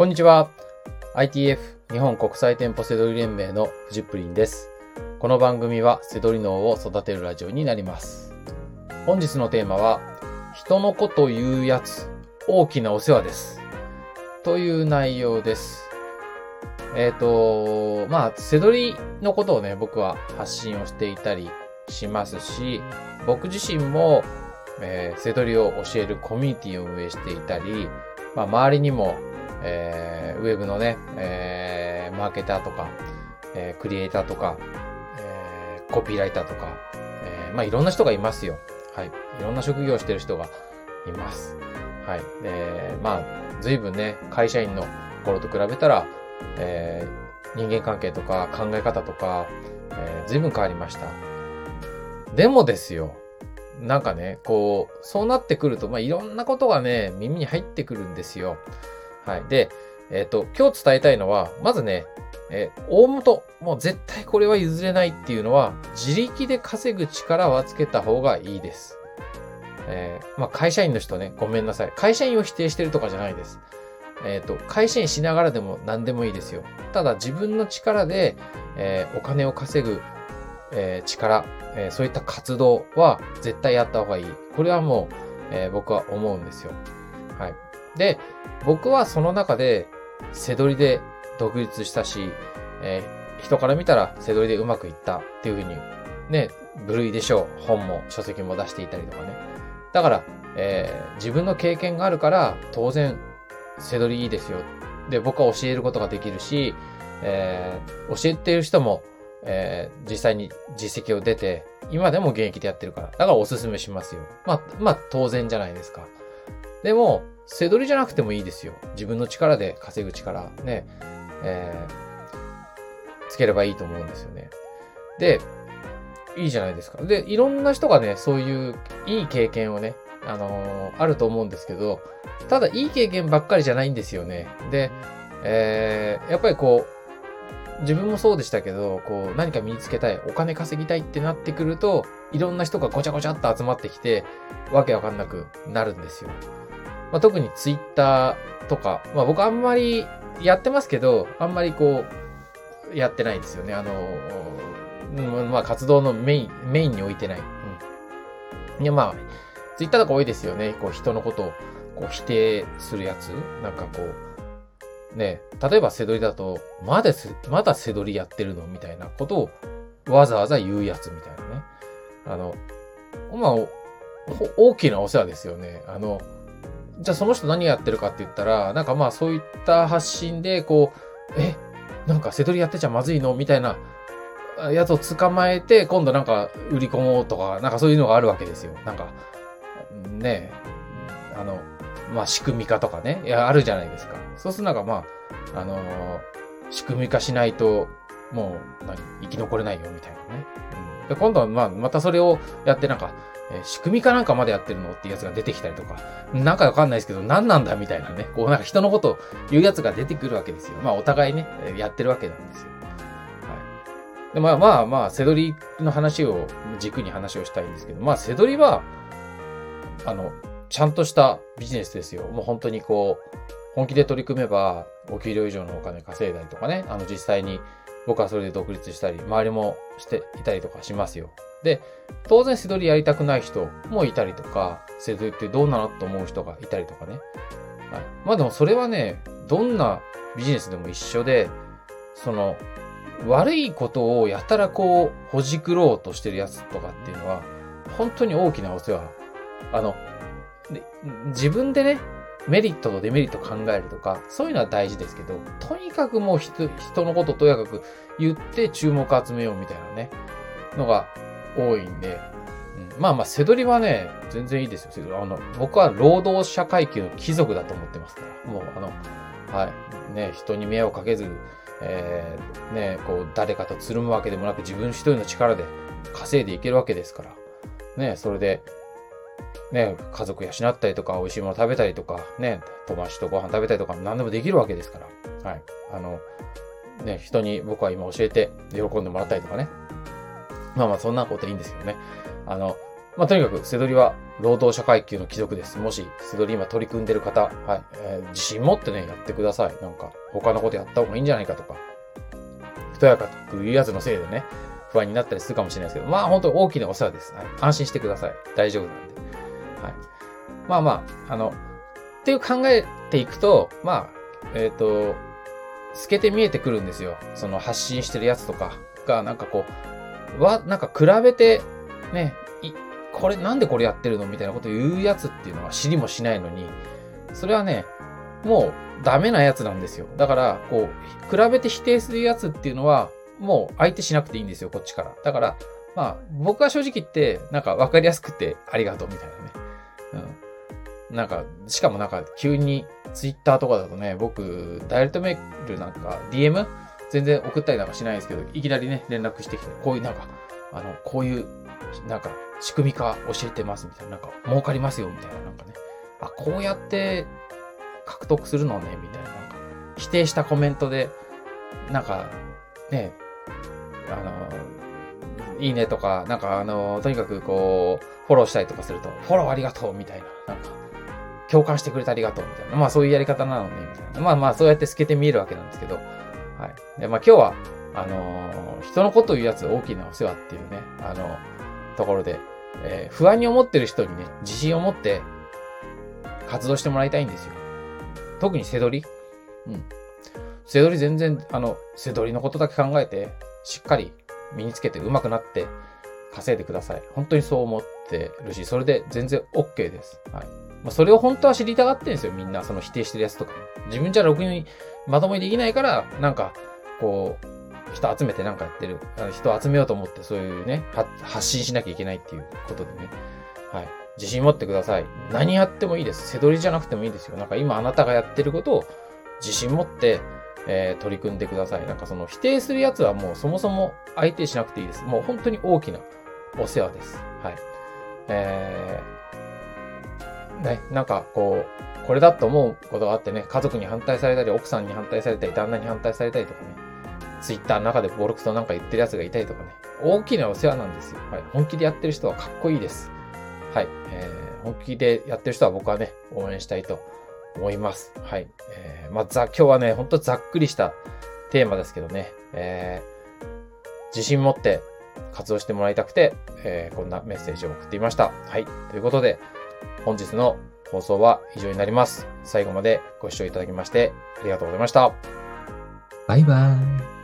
こんにちは。ITF 日本国際店舗セドリ連盟のフジプリンです。この番組はセドリ脳を育てるラジオになります。本日のテーマは、人のこと言うやつ、大きなお世話です。という内容です。えっ、と、まあ、セドリのことをね、僕は発信をしていたりしますし、僕自身も、えーセドリを教えるコミュニティを運営していたり、まあ、周りにも、えーウェブのね、えーマーケターとか、えークリエイターとか、えーコピーライターとか、えーまあ、いろんな人がいますよ。はい。いろんな職業をしてる人がいます。はい。で、まあ、随分ね、会社員の頃と比べたら、えー人間関係とか考え方とか、えー随分変わりました。でもですよ、なんかね、こう、そうなってくると、まあ、いろんなことがね、耳に入ってくるんですよ。はい。で、えっ、と、今日伝えたいのは、まずね、えー大元、もう絶対これは譲れないっていうのは、自力で稼ぐ力はつけた方がいいです。えーまあ、会社員の人ね、ごめんなさい。会社員を否定してるとかじゃないです。えっ、と、会社員しながらでも何でもいいですよ。ただ自分の力で、えーお金を稼ぐ、えー力、えーそういった活動は絶対やった方がいい。これはもう、えー僕は思うんですよ。はい。で、僕はその中で、背取りで独立したし、えー人から見たら背取りでうまくいったっていうふうに、ね、部類でしょう。本も書籍も出していたりとかね。だから、えー自分の経験があるから、当然、背取りいいですよ。で、僕は教えることができるし、えー教えている人も、えー実際に実績を出て、今でも現役でやってるから。だからおすすめしますよ。まあ、まあ、当然じゃないですか。でも、背取りじゃなくてもいいですよ。自分の力で稼ぐ力、ね、えーつければいいと思うんですよね。で、いいじゃないですか。で、いろんな人がね、そういういい経験をね、あのーあると思うんですけど、ただいい経験ばっかりじゃないんですよね。で、えーやっぱりこう、自分もそうでしたけど、こう、何か身につけたい、お金稼ぎたいってなってくると、いろんな人がごちゃごちゃっと集まってきて、わけわかんなくなるんですよ。まあ、特にツイッターとか、まあ僕あんまりやってますけど、あんまりこう、やってないんですよね。あの、うんまあ活動のメイン、メインに置いてない。うん。いやまあ、ツイッターとか多いですよね。こう人のことをこう否定するやつ。なんかこう、ね、例えば背取りだと、まだ、まだ背取りやってるの？みたいなことをわざわざ言うやつみたいなね。あの、まあ、大きなお世話ですよね。あの、じゃあその人何やってるかって言ったら、なんかまあそういった発信で、こう、え、なんか背取りやってちゃまずいのみたいなやつを捕まえて、今度なんか売り込もうとか、なんかそういうのがあるわけですよ。なんか、ねえ、あの、まあ仕組み化とかね、いや、あるじゃないですか。そうするとなんかまあ、あのー仕組み化しないと、もう、何、生き残れないよ、みたいなね。うん、で、今度はまあ、またそれをやってなんか、え仕組み化なんかまでやってるのっていうやつが出てきたりとか、なんかわかんないですけど、何なんだみたいなね、こうなんか人のことを言うやつが出てくるわけですよ。まあお互いね、やってるわけなんですよ。はい。で、まあまあまあ、セドリの話を軸に話をしたいんですけど、まあセドリは、あの、ちゃんとしたビジネスですよ。もう本当にこう、本気で取り組めば、お給料以上のお金稼いだりとかね、あの実際に僕はそれで独立したり、周りもしていたりとかしますよ。で、当然、セドリやりたくない人もいたりとか、セドリってどうなのと思う人がいたりとかね。はい。まあでもそれはね、どんなビジネスでも一緒で、その、悪いことをやたらこう、ほじくろうとしてるやつとかっていうのは、本当に大きなお世話。あの、自分でね、メリットとデメリット考えるとか、そういうのは大事ですけど、とにかくもう人人のこととやかく言って注目集めようみたいなね、のが多いんで、うん、まあまあ、背取りはね、全然いいですよ。あの、僕は労働者階級の貴族だと思ってますから。もう、あの、はい。ね、人に迷惑かけず、えー、ね、こう、誰かとつるむわけでもなく、自分一人の力で稼いでいけるわけですから。ね、それで、ね、家族養ったりとか、美味しいもの食べたりとか、ね、友達とご飯食べたりとか、何でもできるわけですから。はい。あの、ね、人に僕は今教えて喜んでもらったりとかね。まあまあ、そんなこといいんですよね。あの、まあ、とにかく、セドリは労働者階級の貴族です。もし、セドリ今取り組んでる方、はい、えー、自信持ってね、やってください。なんか、他のことやった方がいいんじゃないかとか、ふとやかくいうやつのせいでね、不安になったりするかもしれないですけど、まあ本当に大きなお世話です。はい、安心してください。大丈夫なんで。はい。まあまあ、あの、っていう考えていくと、まあ、えっ、ー、と、透けて見えてくるんですよ。その発信してるやつとかが、なんかこう、は、なんか比べて、ね、い、これなんでこれやってるの？みたいなことを言うやつっていうのは知りもしないのに、それはね、もうダメなやつなんですよ。だから、こう、比べて否定するやつっていうのは、もう相手しなくていいんですよ、こっちから。だから、まあ、僕は正直言って、なんか分かりやすくてありがとうみたいなね。なんか、しかもなんか、急にツイッターとかだとね、僕、ダイレクトメールなんか、DM? 全然送ったりなんかしないですけど、いきなりね、連絡してきて、こういうなんか、あの、こういう、なんか、仕組み化教えてますみたいな、なんか、儲かりますよみたいな、なんかね。あ、こうやって獲得するのね、みたいな、なんか、否定したコメントで、なんか、ね、あの、いいねとか、なんかあの、とにかくこう、フォローしたりとかすると、フォローありがとうみたいな、なんか、共感してくれてありがとうみたいな。まあそういうやり方なのね、みたいな。まあまあそうやって透けて見えるわけなんですけど、はい。で、まあ今日は、あのー、人のことを言うやつ大きなお世話っていうね、あの、ところで、えー、不安に思ってる人にね、自信を持って活動してもらいたいんですよ。特に背取り。うん。背取り全然、あの、背取りのことだけ考えて、しっかり身につけて上手くなって稼いでください。本当にそう思ってるし、それで全然 OK です。はい。まあ、それを本当は知りたがってるんですよ、みんな。その否定してるやつとか。自分じゃろくにまともにできないから、なんか、こう、人集めてなんかやってる。人集めようと思ってそういうね、発信しなきゃいけないっていうことでね。はい。自信持ってください。何やってもいいです。背取りじゃなくてもいいですよ。なんか今あなたがやってることを自信持って、えー、取り組んでください。なんかその否定するやつはもうそもそも相手しなくていいです。もう本当に大きなお世話です。はい。えー、ね、なんかこう、これだと思うことがあってね、家族に反対されたり、奥さんに反対されたり、旦那に反対されたりとかね、ツイッターの中でボロクソなんか言ってるやつがいたりとかね、大きなお世話なんですよ。はい。本気でやってる人はかっこいいです。はい。えー、本気でやってる人は僕はね、応援したいと思います。はい。えー、まあ、ざ、今日はね、ほんとざっくりしたテーマですけどね、えー、自信持って活動してもらいたくて、えー、こんなメッセージを送っていました。はい。ということで、本日の放送は以上になります。最後までご視聴いただきましてありがとうございました。バイバーイ。